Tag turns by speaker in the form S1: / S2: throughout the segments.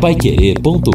S1: paiquerê.com.br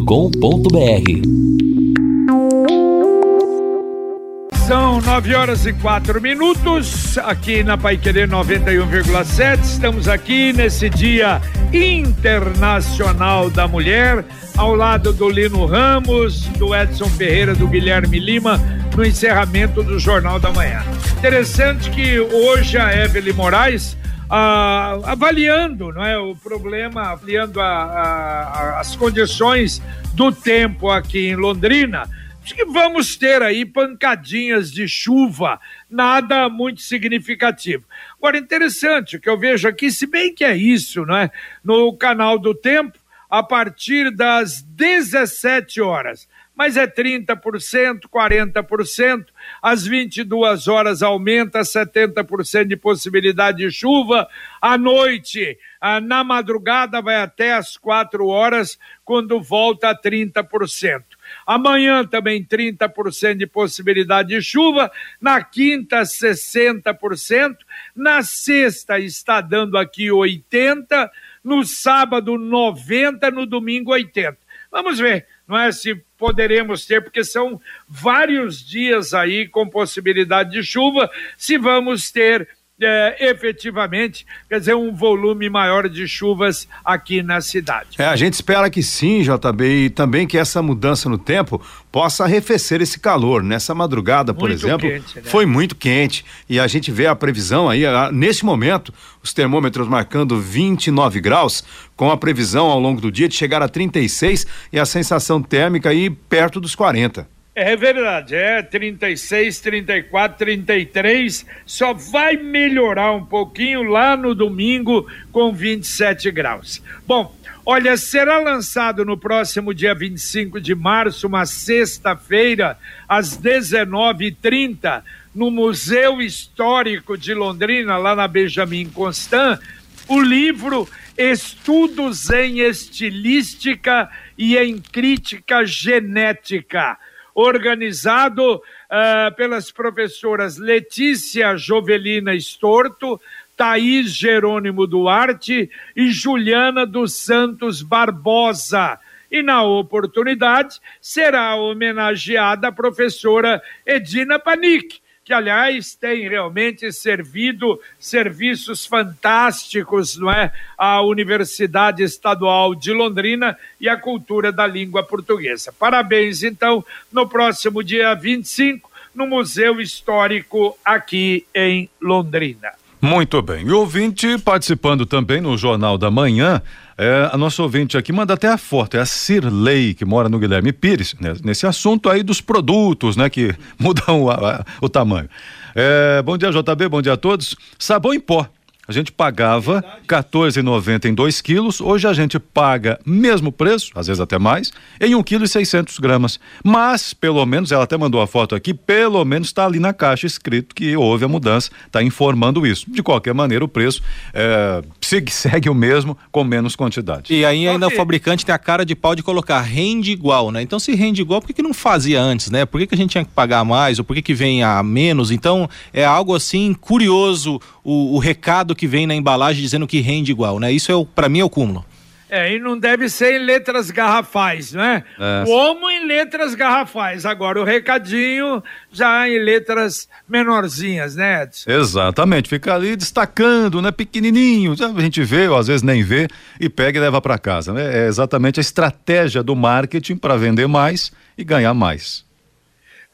S2: São nove horas e quatro minutos aqui na Pai Querer 91,7. Estamos aqui nesse Dia Internacional da Mulher, ao lado do Lino Ramos, do Edson Ferreira, do Guilherme Lima, no encerramento do Jornal da Manhã. Interessante que hoje a Evelyn Moraes ah, avaliando não é, o problema, avaliando a, a, as condições do tempo aqui em Londrina. Que vamos ter aí pancadinhas de chuva, nada muito significativo. Agora, interessante o que eu vejo aqui, se bem que é isso, não é? No canal do Tempo, a partir das 17 horas mas é 30%, 40%, às 22 horas aumenta 70% de possibilidade de chuva, à noite, ah, na madrugada vai até às 4 horas, quando volta a 30%. Amanhã também 30% de possibilidade de chuva, na quinta 60%, na sexta está dando aqui 80, no sábado 90, no domingo 80. Vamos ver, não é se poderemos ter, porque são vários dias aí com possibilidade de chuva, se vamos ter é, efetivamente, quer dizer, um volume maior de chuvas aqui na cidade.
S3: É, a gente espera que sim, JB, e também que essa mudança no tempo possa arrefecer esse calor. Nessa madrugada, por muito exemplo, quente, né? foi muito quente e a gente vê a previsão aí, a, nesse momento, os termômetros marcando 29 graus, com a previsão ao longo do dia de chegar a 36 e a sensação térmica aí perto dos 40.
S2: É verdade, é 36, 34, 33, só vai melhorar um pouquinho lá no domingo com 27 graus. Bom, olha, será lançado no próximo dia 25 de março, uma sexta-feira, às 19h30, no Museu Histórico de Londrina, lá na Benjamin Constant, o livro Estudos em Estilística e em Crítica Genética organizado uh, pelas professoras Letícia Jovelina Estorto, Thaís Jerônimo Duarte e Juliana dos Santos Barbosa. E na oportunidade será homenageada a professora Edina Panic, que aliás tem realmente servido serviços fantásticos, não é, à Universidade Estadual de Londrina e à cultura da língua portuguesa. Parabéns então no próximo dia 25 no Museu Histórico aqui em Londrina.
S4: Muito bem. E ouvinte participando também no Jornal da Manhã, é, a nossa ouvinte aqui manda até a foto, é a Cirlei, que mora no Guilherme Pires, né, nesse assunto aí dos produtos, né, que mudam o, a, o tamanho. É, bom dia, JB, bom dia a todos. Sabão em pó a gente pagava R$14,90 em 2 quilos, hoje a gente paga mesmo preço, às vezes até mais, em 1 quilo e 600 gramas. Mas, pelo menos, ela até mandou a foto aqui, pelo menos está ali na caixa escrito que houve a mudança, está informando isso. De qualquer maneira, o preço é, segue, segue o mesmo, com menos quantidade.
S5: E aí ainda okay. o fabricante tem a cara de pau de colocar rende igual, né? Então se rende igual, por que, que não fazia antes, né? Por que, que a gente tinha que pagar mais, ou por que, que vem a menos? Então é algo assim curioso o, o recado que vem na embalagem dizendo que rende igual, né? Isso é para mim é o cúmulo.
S2: É, e não deve ser em letras garrafais, né? É. Como em letras garrafais. Agora, o recadinho já em letras menorzinhas, né, Edson?
S4: Exatamente, fica ali destacando, né? Pequenininho. A gente vê, ou às vezes nem vê, e pega e leva para casa, né? É exatamente a estratégia do marketing para vender mais e ganhar mais.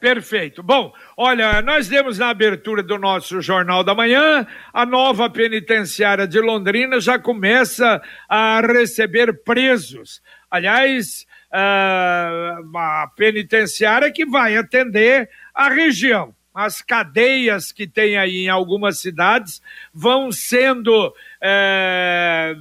S2: Perfeito. Bom, olha, nós demos na abertura do nosso Jornal da Manhã, a nova penitenciária de Londrina já começa a receber presos. Aliás, a penitenciária que vai atender a região. As cadeias que tem aí em algumas cidades vão sendo é,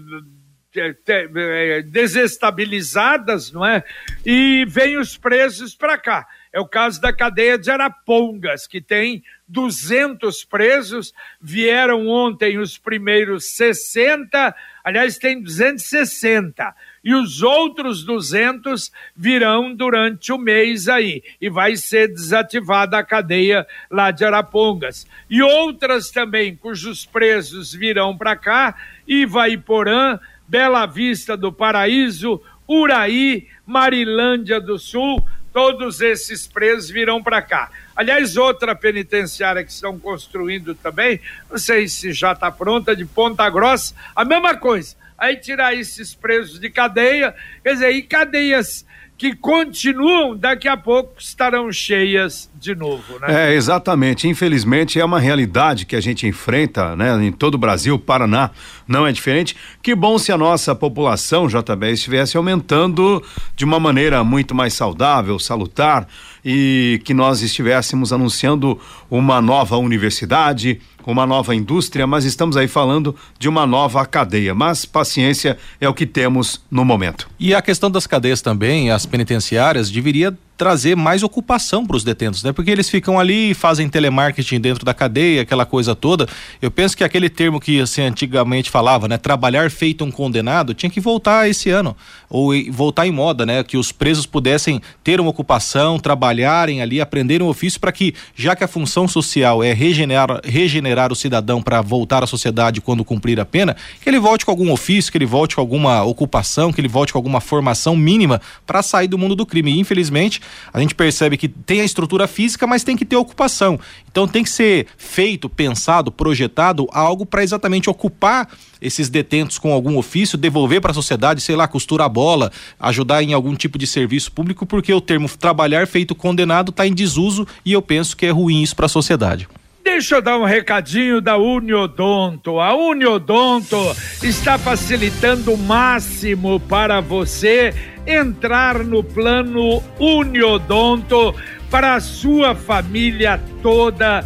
S2: desestabilizadas, não é? E vem os presos para cá. É o caso da cadeia de Arapongas, que tem 200 presos, vieram ontem os primeiros 60, aliás, tem 260, e os outros 200 virão durante o mês aí, e vai ser desativada a cadeia lá de Arapongas. E outras também, cujos presos virão para cá, Ivaiporã, Bela Vista do Paraíso, Uraí, Marilândia do Sul, todos esses presos virão para cá. Aliás, outra penitenciária que estão construindo também, não sei se já está pronta, de Ponta Grossa, a mesma coisa. Aí tirar esses presos de cadeia, quer dizer, e cadeias que continuam, daqui a pouco estarão cheias de novo,
S3: né? É, exatamente. Infelizmente é uma realidade que a gente enfrenta, né, em todo o Brasil, Paraná não é diferente. Que bom se a nossa população, JB, estivesse aumentando de uma maneira muito mais saudável, salutar e que nós estivéssemos anunciando uma nova universidade, uma nova indústria, mas estamos aí falando de uma nova cadeia. Mas paciência é o que temos no momento.
S5: E a questão das cadeias também, as penitenciárias, deveria trazer mais ocupação para os detentos, né? Porque eles ficam ali, fazem telemarketing dentro da cadeia, aquela coisa toda. Eu penso que aquele termo que assim antigamente falava, né, trabalhar feito um condenado, tinha que voltar esse ano ou voltar em moda, né? Que os presos pudessem ter uma ocupação, trabalharem ali, aprenderem um ofício para que, já que a função social é regenerar, regenerar o cidadão para voltar à sociedade quando cumprir a pena, que ele volte com algum ofício, que ele volte com alguma ocupação, que ele volte com alguma formação mínima para sair do mundo do crime. E, infelizmente, a gente percebe que tem a estrutura física, mas tem que ter ocupação. Então tem que ser feito, pensado, projetado algo para exatamente ocupar esses detentos com algum ofício, devolver para a sociedade, sei lá, costurar bola, ajudar em algum tipo de serviço público, porque o termo trabalhar feito condenado está em desuso e eu penso que é ruim isso para a sociedade.
S2: Deixa eu dar um recadinho da Uniodonto. A Uniodonto está facilitando o máximo para você entrar no plano Uniodonto para a sua família toda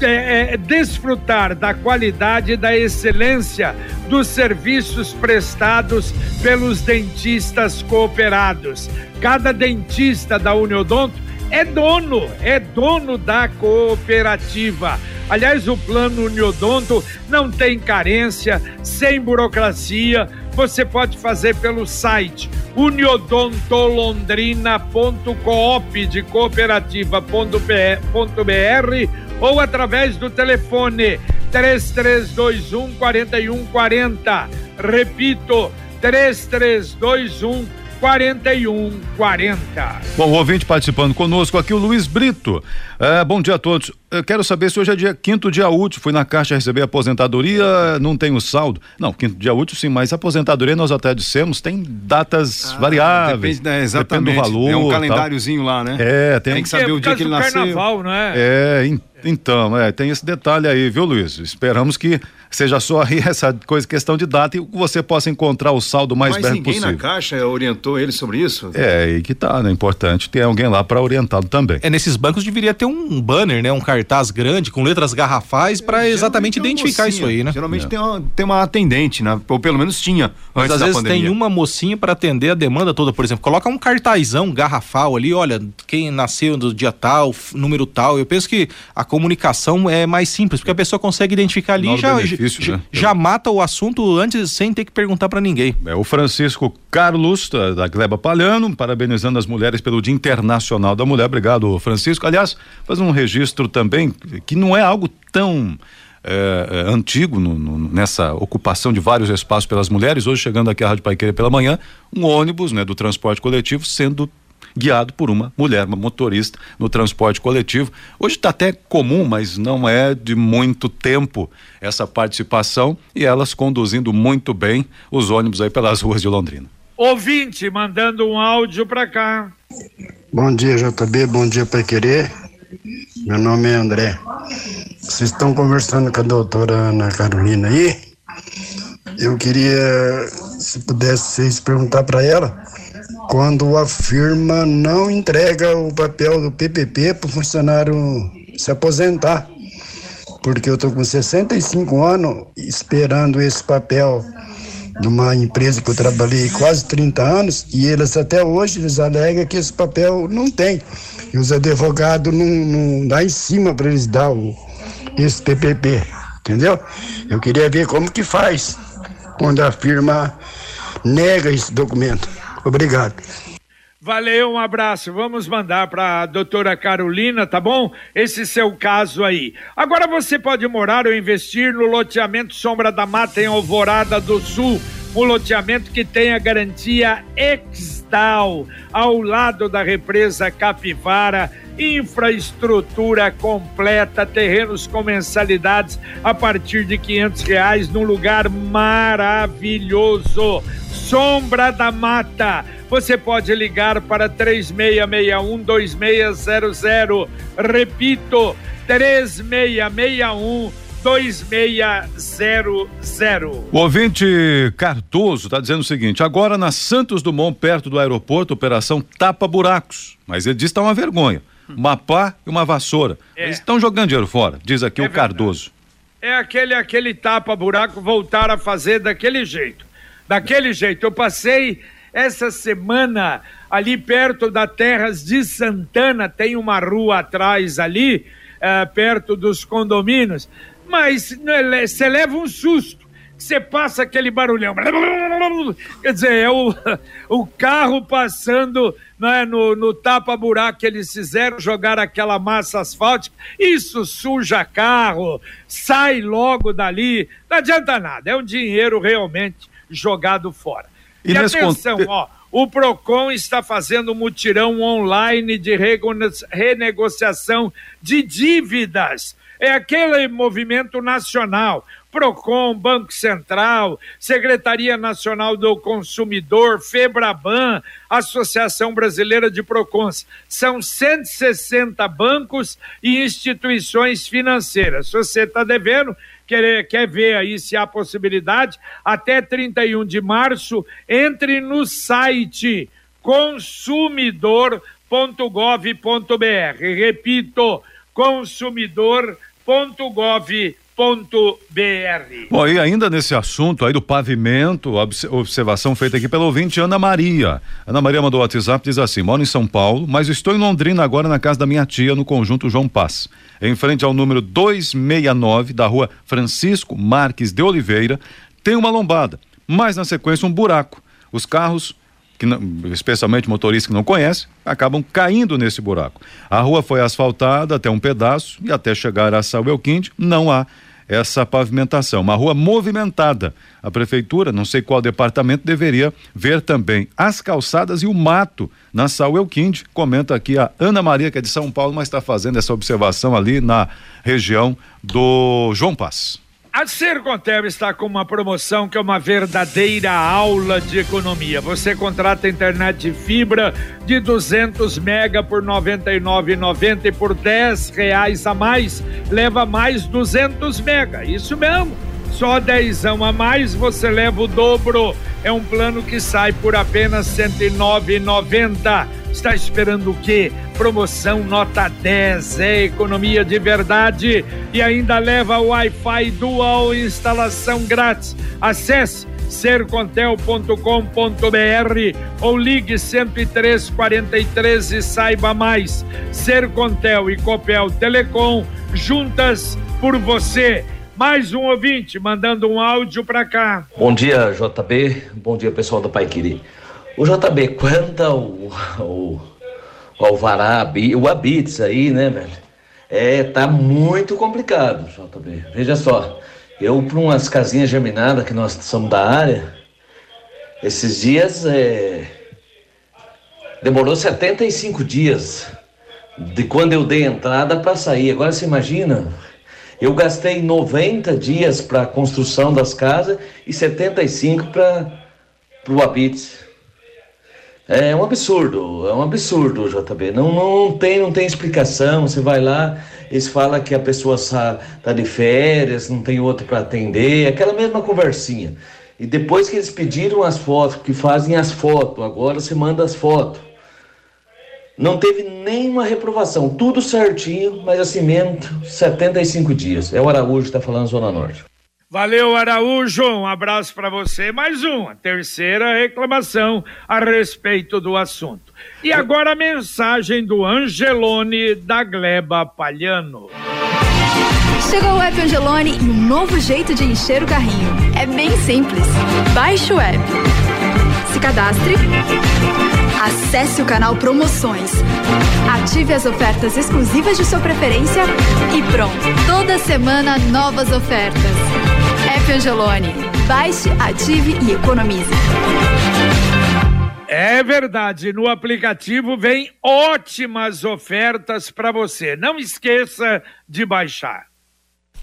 S2: é, é, desfrutar da qualidade e da excelência dos serviços prestados pelos dentistas cooperados. Cada dentista da Uniodonto é dono, é dono da cooperativa. Aliás, o plano Uniodonto não tem carência, sem burocracia. Você pode fazer pelo site uniodontolondrina.coop de cooperativa.br ou através do telefone 3321 4140. Repito, 3321 4140.
S4: Bom, o ouvinte participando conosco aqui, o Luiz Brito. É, bom dia a todos. Eu quero saber se hoje é dia quinto dia útil. Fui na caixa receber aposentadoria, não tenho saldo. Não, quinto dia útil sim, mas aposentadoria nós até dissemos, tem datas ah, variáveis.
S3: Depende, né, exatamente. Depende do valor. É um calendáriozinho lá, né?
S4: É, tem,
S3: tem que saber é, o dia que ele nasceu.
S2: carnaval, não é?
S4: É, então, é, tem esse detalhe aí, viu, Luiz? Esperamos que seja só aí essa coisa, questão de data e você possa encontrar o saldo mais Mas breve possível.
S3: Mas ninguém na Caixa orientou ele sobre isso?
S4: É, aí que tá, né? Importante ter alguém lá para orientá-lo também.
S5: É, nesses bancos deveria ter um banner, né? Um cartaz grande com letras garrafais para é, exatamente identificar mocinha, isso aí, né?
S3: Geralmente é. tem, uma, tem uma atendente, né? Ou pelo menos tinha
S5: Mas às vezes pandemia. tem uma mocinha para atender a demanda toda, por exemplo, coloca um cartazão garrafal ali, olha, quem nasceu no dia tal, número tal. Eu penso que a comunicação é mais simples, porque a pessoa consegue identificar ali e já, já, né? já mata o assunto antes sem ter que perguntar para ninguém.
S4: É o Francisco Carlos da, da Gleba Palhano, parabenizando as mulheres pelo Dia Internacional da Mulher. Obrigado, Francisco. Aliás, faz um registro também que não é algo tão é, é, antigo no, no, nessa ocupação de vários espaços pelas mulheres. Hoje, chegando aqui à Rádio Paiqueira pela manhã, um ônibus né, do transporte coletivo sendo guiado por uma mulher, uma motorista no transporte coletivo. Hoje está até comum, mas não é de muito tempo essa participação e elas conduzindo muito bem os ônibus aí pelas ruas de Londrina.
S2: Ouvinte mandando um áudio para cá.
S1: Bom dia, JB, bom dia, Pai Querer. Meu nome é André. Vocês estão conversando com a doutora Ana Carolina aí? Eu queria, se pudesse vocês perguntar para ela quando a firma não entrega o papel do PPP para o funcionário se aposentar. Porque eu estou com 65 anos esperando esse papel de uma empresa que eu trabalhei quase 30 anos e eles até hoje eles alegam que esse papel não tem. E os advogados não, não dá em cima para eles dar o, esse PPP, entendeu? Eu queria ver como que faz quando a firma nega esse documento. Obrigado.
S2: Valeu, um abraço. Vamos mandar para a doutora Carolina, tá bom? Esse seu caso aí. Agora você pode morar ou investir no loteamento Sombra da Mata em Alvorada do Sul um loteamento que tem a garantia Exdal, ao lado da represa Capivara, infraestrutura completa, terrenos com mensalidades a partir de quinhentos reais, num lugar maravilhoso. Sombra da Mata. Você pode ligar para 3661 2600. Repito, 3661 2600.
S4: O ouvinte Cardoso está dizendo o seguinte: agora na Santos Dumont, perto do aeroporto, operação tapa buracos. Mas ele diz que está uma vergonha. Uma pá e uma vassoura. É. Eles estão jogando dinheiro fora, diz aqui é o verdade. Cardoso.
S2: É aquele, aquele tapa-buraco voltar a fazer daquele jeito. Daquele jeito. Eu passei essa semana ali perto da Terras de Santana, tem uma rua atrás ali, uh, perto dos condomínios mas né, você leva um susto. Você passa aquele barulhão. Quer dizer, é o, o carro passando né, no, no tapa-buraco que eles fizeram, jogar aquela massa asfáltica. Isso suja carro, sai logo dali. Não adianta nada. É um dinheiro realmente jogado fora. E, e atenção, ó. O PROCON está fazendo um mutirão online de renegociação de dívidas é aquele movimento nacional. PROCON, Banco Central, Secretaria Nacional do Consumidor, FEBRABAN, Associação Brasileira de PROCONs. São 160 bancos e instituições financeiras. Se você está devendo, quer, quer ver aí se há possibilidade, até 31 de março, entre no site consumidor.gov.br. Repito, consumidor.gov.br www.pavimento.gov.br.
S4: Bom, e ainda nesse assunto aí do pavimento, observação feita aqui pela ouvinte Ana Maria. Ana Maria mandou o WhatsApp diz assim: moro em São Paulo, mas estou em Londrina agora na casa da minha tia, no conjunto João Paz. Em frente ao número 269 da rua Francisco Marques de Oliveira, tem uma lombada, mas na sequência um buraco. Os carros que não, especialmente motoristas que não conhecem, acabam caindo nesse buraco. A rua foi asfaltada até um pedaço e até chegar a Samuel Quinte não há essa pavimentação, uma rua movimentada. A prefeitura, não sei qual departamento, deveria ver também as calçadas e o mato na Samuel Quinte. Comenta aqui a Ana Maria, que é de São Paulo, mas está fazendo essa observação ali na região do João Paz.
S2: A Sercontel está com uma promoção que é uma verdadeira aula de economia. Você contrata internet de fibra de 200 mega por 99,90 e por 10 reais a mais leva mais 200 mega. Isso mesmo. Só dezão a mais você leva o dobro. É um plano que sai por apenas R$ 109,90. Está esperando o quê? Promoção nota 10, é economia de verdade e ainda leva o Wi-Fi Dual instalação grátis. Acesse sercontel.com.br ou ligue 10343 e saiba mais. Sercontel e Copel Telecom juntas por você. Mais um ouvinte mandando um áudio para cá.
S6: Bom dia, JB. Bom dia, pessoal do Pai Quiri. O JB, quanto ao, ao Alvará, o Abits aí, né, velho? É, tá muito complicado, JB. Veja só, eu para umas casinhas germinadas que nós somos da área, esses dias é, demorou 75 dias de quando eu dei entrada para sair. Agora você imagina, eu gastei 90 dias para a construção das casas e 75 para o Abits. É um absurdo, é um absurdo, JB. Não, não, tem, não tem explicação. Você vai lá, eles falam que a pessoa está de férias, não tem outro para atender, aquela mesma conversinha. E depois que eles pediram as fotos, que fazem as fotos, agora você manda as fotos. Não teve nenhuma reprovação, tudo certinho, mas assim mesmo, 75 dias. É o Araújo que está falando Zona Norte.
S2: Valeu, Araújo. Um abraço para você. Mais uma, terceira reclamação a respeito do assunto. E agora a mensagem do Angelone da Gleba Palhano.
S7: Chegou o app Angelone e um novo jeito de encher o carrinho. É bem simples. Baixe o app. Se cadastre. Acesse o canal Promoções. Ative as ofertas exclusivas de sua preferência e pronto. Toda semana novas ofertas App Angelone. Baixe, ative e economize.
S2: É verdade, no aplicativo vem ótimas ofertas para você. Não esqueça de baixar.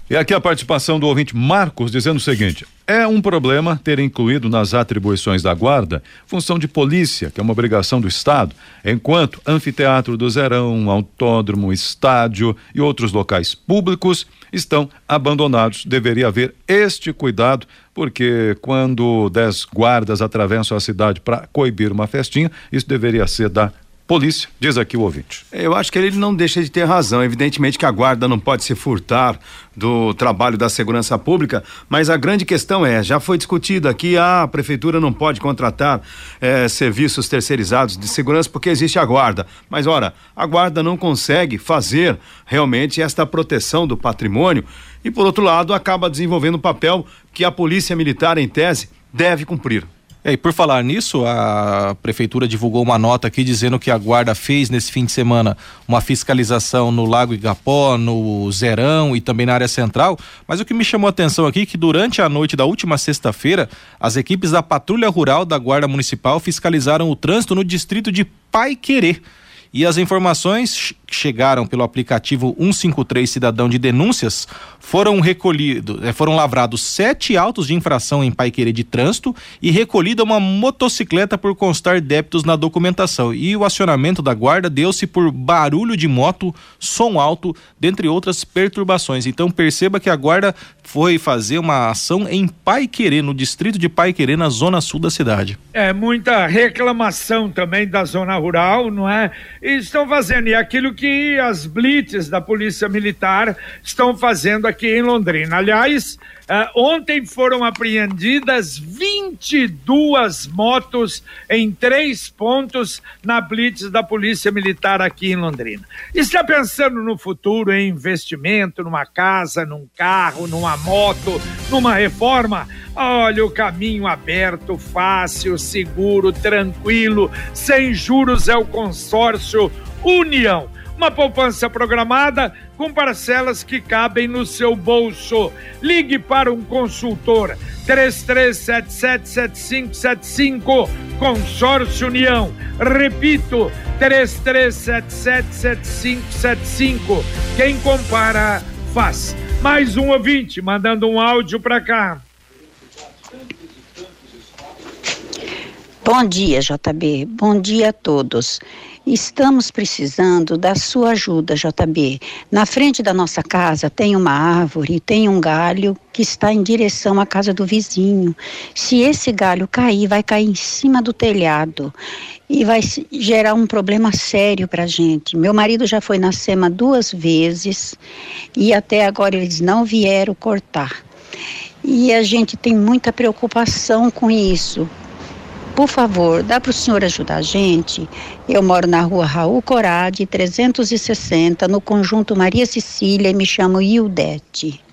S4: E aqui a participação do ouvinte Marcos dizendo o seguinte: é um problema ter incluído nas atribuições da guarda função de polícia, que é uma obrigação do Estado, enquanto anfiteatro do Zerão, autódromo, estádio e outros locais públicos estão abandonados. Deveria haver este cuidado, porque quando dez guardas atravessam a cidade para coibir uma festinha, isso deveria ser da polícia, diz aqui o ouvinte.
S3: Eu acho que ele não deixa de ter razão. Evidentemente que a guarda não pode se furtar do trabalho da segurança pública, mas a grande questão é, já foi discutido aqui, a prefeitura não pode contratar eh, serviços terceirizados de segurança porque existe a guarda. Mas ora, a guarda não consegue fazer realmente esta proteção do patrimônio e por outro lado acaba desenvolvendo um papel que a polícia militar em tese deve cumprir.
S5: É, e por falar nisso, a prefeitura divulgou uma nota aqui dizendo que a guarda fez nesse fim de semana uma fiscalização no Lago Igapó, no Zerão e também na área central. Mas o que me chamou a atenção aqui é que durante a noite da última sexta-feira, as equipes da Patrulha Rural da Guarda Municipal fiscalizaram o trânsito no distrito de Pai. E as informações que chegaram pelo aplicativo 153 Cidadão de Denúncias foram recolhidos, eh, foram lavrados sete autos de infração em Paiquerê de trânsito e recolhida uma motocicleta por constar débitos na documentação. E o acionamento da guarda deu-se por barulho de moto, som alto, dentre outras perturbações. Então perceba que a guarda foi fazer uma ação em Paiquerê, no distrito de Paiquerê, na zona sul da cidade.
S2: É muita reclamação também da zona rural, não é? E estão fazendo, e aquilo que as blitz da Polícia Militar estão fazendo aqui em Londrina. Aliás, Uh, ontem foram apreendidas 22 motos em três pontos na blitz da Polícia Militar aqui em Londrina. Está pensando no futuro, em investimento, numa casa, num carro, numa moto, numa reforma? Olha o caminho aberto, fácil, seguro, tranquilo, sem juros é o consórcio União uma poupança programada com parcelas que cabem no seu bolso. Ligue para um consultor 33777575 Consórcio União. Repito, 33777575. Quem compara faz. Mais um ouvinte mandando um áudio para cá.
S8: Bom dia, JB. Bom dia a todos. Estamos precisando da sua ajuda, JB. Na frente da nossa casa tem uma árvore, tem um galho que está em direção à casa do vizinho. Se esse galho cair, vai cair em cima do telhado e vai gerar um problema sério para a gente. Meu marido já foi na SEMA duas vezes e até agora eles não vieram cortar. E a gente tem muita preocupação com isso, por favor, dá para o senhor ajudar a gente? Eu moro na rua Raul Corade, 360, no conjunto Maria Cecília e me chamo Ildete.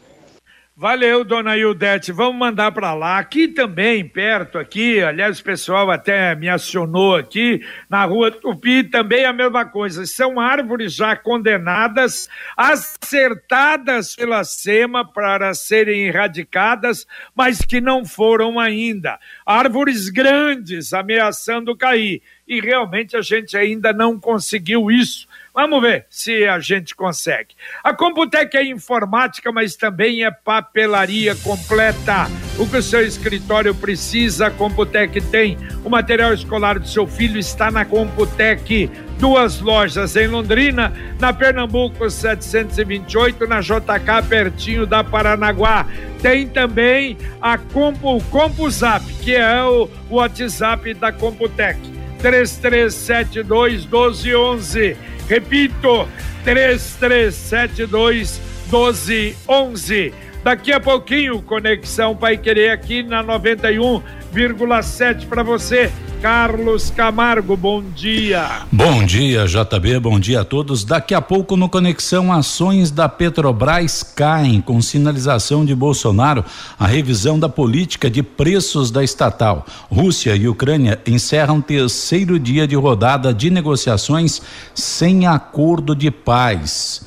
S2: Valeu, dona Ildete. Vamos mandar para lá. Aqui também, perto aqui, aliás, o pessoal até me acionou aqui, na rua Tupi, também a mesma coisa. São árvores já condenadas, acertadas pela SEMA para serem erradicadas, mas que não foram ainda. Árvores grandes ameaçando cair. E realmente a gente ainda não conseguiu isso Vamos ver se a gente consegue. A Computec é informática, mas também é papelaria completa. O que o seu escritório precisa, a Computec tem. O material escolar do seu filho está na Computec. Duas lojas em Londrina, na Pernambuco 728, na JK, pertinho da Paranaguá. Tem também a Compu, CompuZap, que é o WhatsApp da Computec. 3372 1211 Repito, 3372 1211. Daqui a pouquinho, Conexão Pai Querer aqui na 91,7 para você. Carlos Camargo, bom dia.
S9: Bom dia, JB, bom dia a todos. Daqui a pouco no Conexão, ações da Petrobras caem com sinalização de Bolsonaro a revisão da política de preços da estatal. Rússia e Ucrânia encerram terceiro dia de rodada de negociações sem acordo de paz.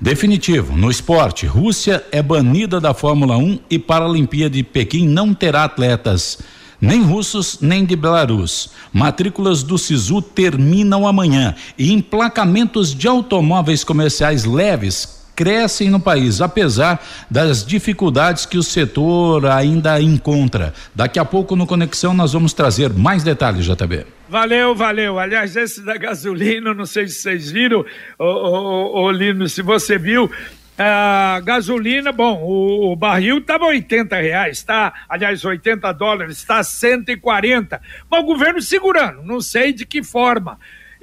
S9: Definitivo, no esporte, Rússia é banida da Fórmula 1 e Paralimpíada de Pequim não terá atletas nem russos nem de Belarus. Matrículas do Sisu terminam amanhã e emplacamentos de automóveis comerciais leves crescem no país, apesar das dificuldades que o setor ainda encontra. Daqui a pouco no Conexão nós vamos trazer mais detalhes, JB.
S2: Valeu, valeu. Aliás, esse da gasolina, não sei se vocês viram, ô, ô, ô Lino, se você viu, a gasolina, bom, o, o barril estava 80 reais, tá? Aliás, 80 dólares, está 140. Mas o governo segurando, não sei de que forma.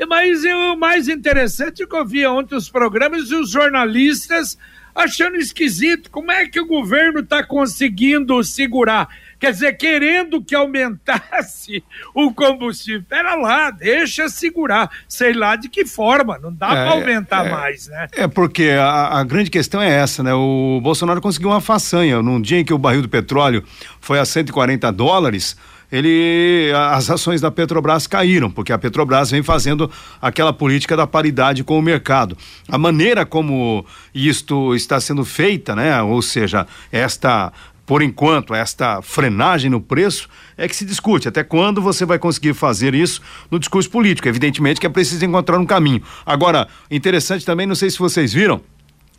S2: Mas o mais interessante é que eu vi ontem os programas e os jornalistas achando esquisito. Como é que o governo está conseguindo segurar? Quer dizer, querendo que aumentasse o combustível. Pera lá, deixa segurar. Sei lá de que forma, não dá é, para aumentar
S3: é,
S2: mais, né?
S3: É porque a, a, grande questão é essa, né? O Bolsonaro conseguiu uma façanha. Num dia em que o barril do petróleo foi a 140 dólares, ele as ações da Petrobras caíram, porque a Petrobras vem fazendo aquela política da paridade com o mercado. A maneira como isto está sendo feita, né? Ou seja, esta por enquanto, esta frenagem no preço é que se discute. Até quando você vai conseguir fazer isso no discurso político? Evidentemente que é preciso encontrar um caminho. Agora, interessante também, não sei se vocês viram,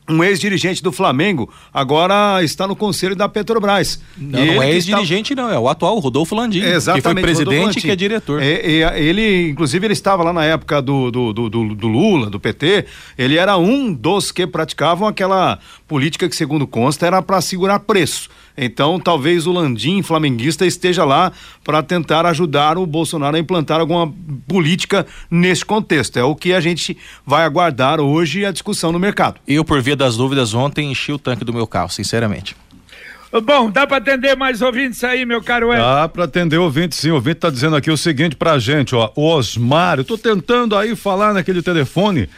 S3: um ex-dirigente do Flamengo agora está no conselho da Petrobras.
S5: Não, não é ex-dirigente, está... não, é o atual, Rodolfo Landim.
S3: Exatamente.
S5: Que foi presidente e que é diretor.
S3: É, é, ele, inclusive, ele estava lá na época do, do, do, do, Lula, do PT. Ele era um dos que praticavam aquela política que, segundo consta, era para segurar preço. Então, talvez o Landim, flamenguista, esteja lá para tentar ajudar o Bolsonaro a implantar alguma política nesse contexto. É o que a gente vai aguardar hoje a discussão no mercado.
S5: Eu, por via das dúvidas, ontem enchi o tanque do meu carro, sinceramente.
S2: Bom, dá para atender mais ouvintes aí, meu caro Ed?
S4: Dá para atender ouvintes, sim. O ouvinte tá dizendo aqui o seguinte pra gente, ó. O Osmar, eu tô tentando aí falar naquele telefone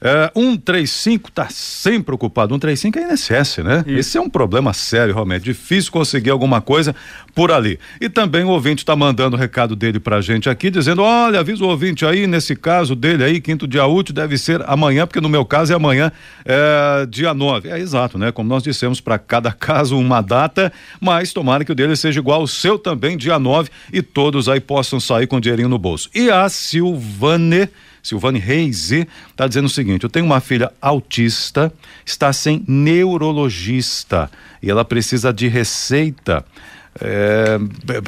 S4: é, 135 está sempre ocupado. 135 é INSS, né? Isso. Esse é um problema sério, realmente. Difícil conseguir alguma coisa por ali. E também o ouvinte está mandando o recado dele para a gente aqui, dizendo: olha, avisa o ouvinte aí, nesse caso dele aí, quinto dia útil deve ser amanhã, porque no meu caso é amanhã, é, dia 9. É exato, né? Como nós dissemos, para cada caso uma data, mas tomara que o dele seja igual ao seu também, dia 9, e todos aí possam sair com dinheirinho no bolso. E a Silvane Silvane Reis está dizendo o seguinte: eu tenho uma filha autista, está sem neurologista e ela precisa de receita. É,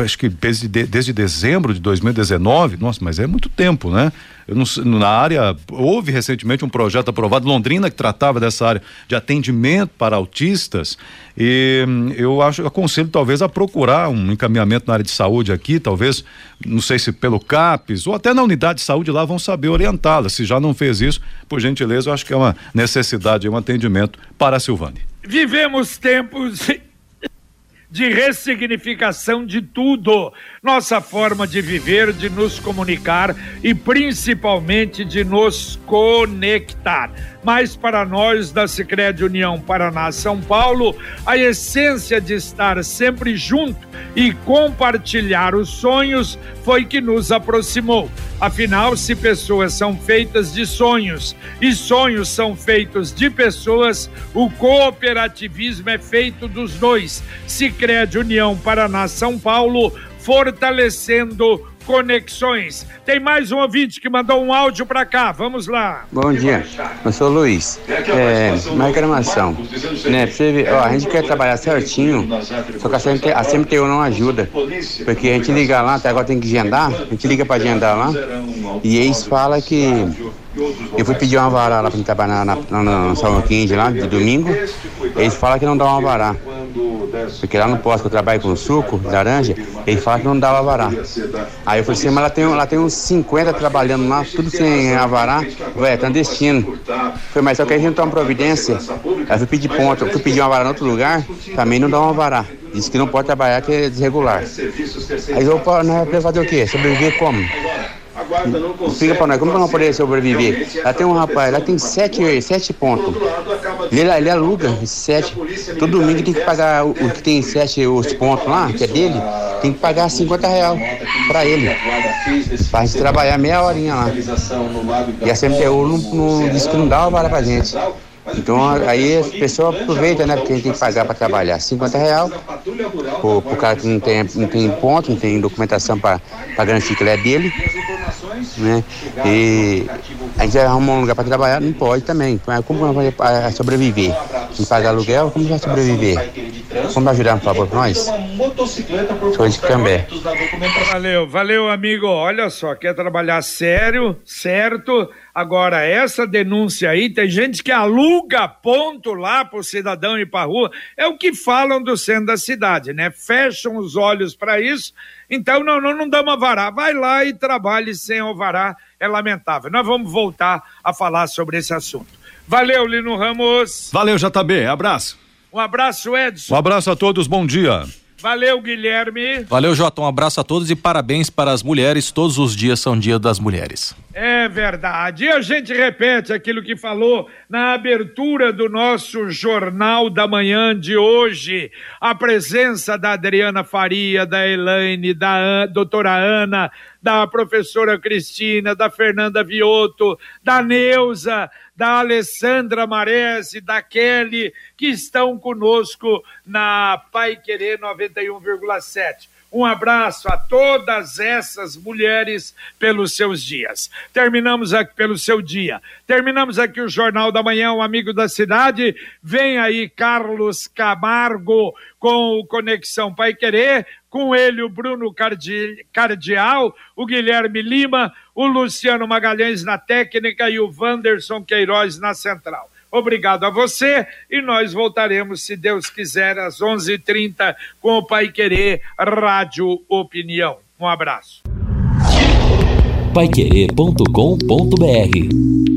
S4: acho que desde, desde dezembro de 2019, nossa, mas é muito tempo, né? Na área, houve recentemente um projeto aprovado em Londrina que tratava dessa área de atendimento para autistas e hum, eu acho, aconselho talvez a procurar um encaminhamento na área de saúde aqui, talvez, não sei se pelo CAPES ou até na unidade de saúde lá vão saber orientá-la. Se já não fez isso, por gentileza, eu acho que é uma necessidade, um atendimento para a Silvane.
S2: Vivemos tempos de ressignificação de tudo. Nossa forma de viver, de nos comunicar e principalmente de nos conectar. Mas para nós da Sicredi União Paraná São Paulo, a essência de estar sempre junto e compartilhar os sonhos foi que nos aproximou. Afinal, se pessoas são feitas de sonhos e sonhos são feitos de pessoas, o cooperativismo é feito dos dois. Sicredi União Paraná São Paulo, fortalecendo conexões. Tem mais um ouvinte que mandou um áudio para cá. Vamos lá.
S10: Bom dia. Eu sou o Luiz. É, uma reclamação. Né, você ó, a gente quer trabalhar certinho, só que a, CMT, a CMTU não ajuda. Porque a gente liga lá, até agora tem que agendar, a gente liga para agendar lá, e eles falam que eu fui pedir uma vara lá pra gente trabalhar na, na, na, na São 15 lá, de domingo. Eles falam que não dá uma vara. Porque lá no posto que eu trabalho com suco, laranja, ele fala que não dava avará. Aí eu falei assim, mas lá tem, lá tem uns 50 trabalhando lá, tudo sem avará, é clandestino. Foi, mas só que a gente toma providência. Aí fui pedir ponto, fui pedir uma vara em outro lugar, também não dá uma avará. Diz que não pode trabalhar, que é desregular. Aí eu, vou fazer o quê? Sobreviver como? Explica pra nós, como que não poder sobreviver? Lá tem um rapaz, lá tem sete, sete pontos. Ele, ele aluga sete. Todo domingo tem que pagar o, o que tem sete os pontos lá, que é dele, tem que pagar 50 reais pra ele. Pra gente trabalhar meia horinha lá. E a CMTU não, não disse que não dá uma vara pra gente. Então aí as pessoas aproveitam, né? Porque a gente tem que pagar para trabalhar 50 reais. Pro, pro cara que não tem, não tem ponto, não tem documentação para garantir que ele é dele. Né? E a gente arruma um lugar para trabalhar, não pode também. Como vai sobreviver? Se pagar aluguel, como vai sobreviver? Como vai ajudar, por favor, para nós? Sou de Cambé.
S2: Valeu, valeu, amigo. Olha só, quer trabalhar sério, certo? Agora, essa denúncia aí, tem gente que aluga ponto lá para o cidadão ir para rua, é o que falam do centro da cidade, né? Fecham os olhos para isso, então não, não, não damos alvará. Vai lá e trabalhe sem alvará, é lamentável. Nós vamos voltar a falar sobre esse assunto. Valeu, Lino Ramos.
S3: Valeu, JB. Abraço.
S2: Um abraço, Edson.
S4: Um abraço a todos, bom dia.
S2: Valeu, Guilherme.
S5: Valeu, Jota. Um abraço a todos e parabéns para as mulheres. Todos os dias são dia das mulheres.
S2: É verdade. E a gente repete aquilo que falou na abertura do nosso Jornal da Manhã de hoje. A presença da Adriana Faria, da Elaine, da doutora Ana, da professora Cristina, da Fernanda Vioto, da Neuza, da Alessandra Marese, da Kelly, que estão conosco na Pai Querer 91,7. Um abraço a todas essas mulheres pelos seus dias. Terminamos aqui pelo seu dia. Terminamos aqui o Jornal da Manhã, o amigo da cidade. Vem aí Carlos Camargo com o Conexão Pai Querer, com ele o Bruno Cardi Cardial, o Guilherme Lima, o Luciano Magalhães na técnica e o Wanderson Queiroz na central. Obrigado a você e nós voltaremos, se Deus quiser, às 11:30 h 30 com o Pai Querer Rádio Opinião. Um abraço.
S11: Paiquerê.com.br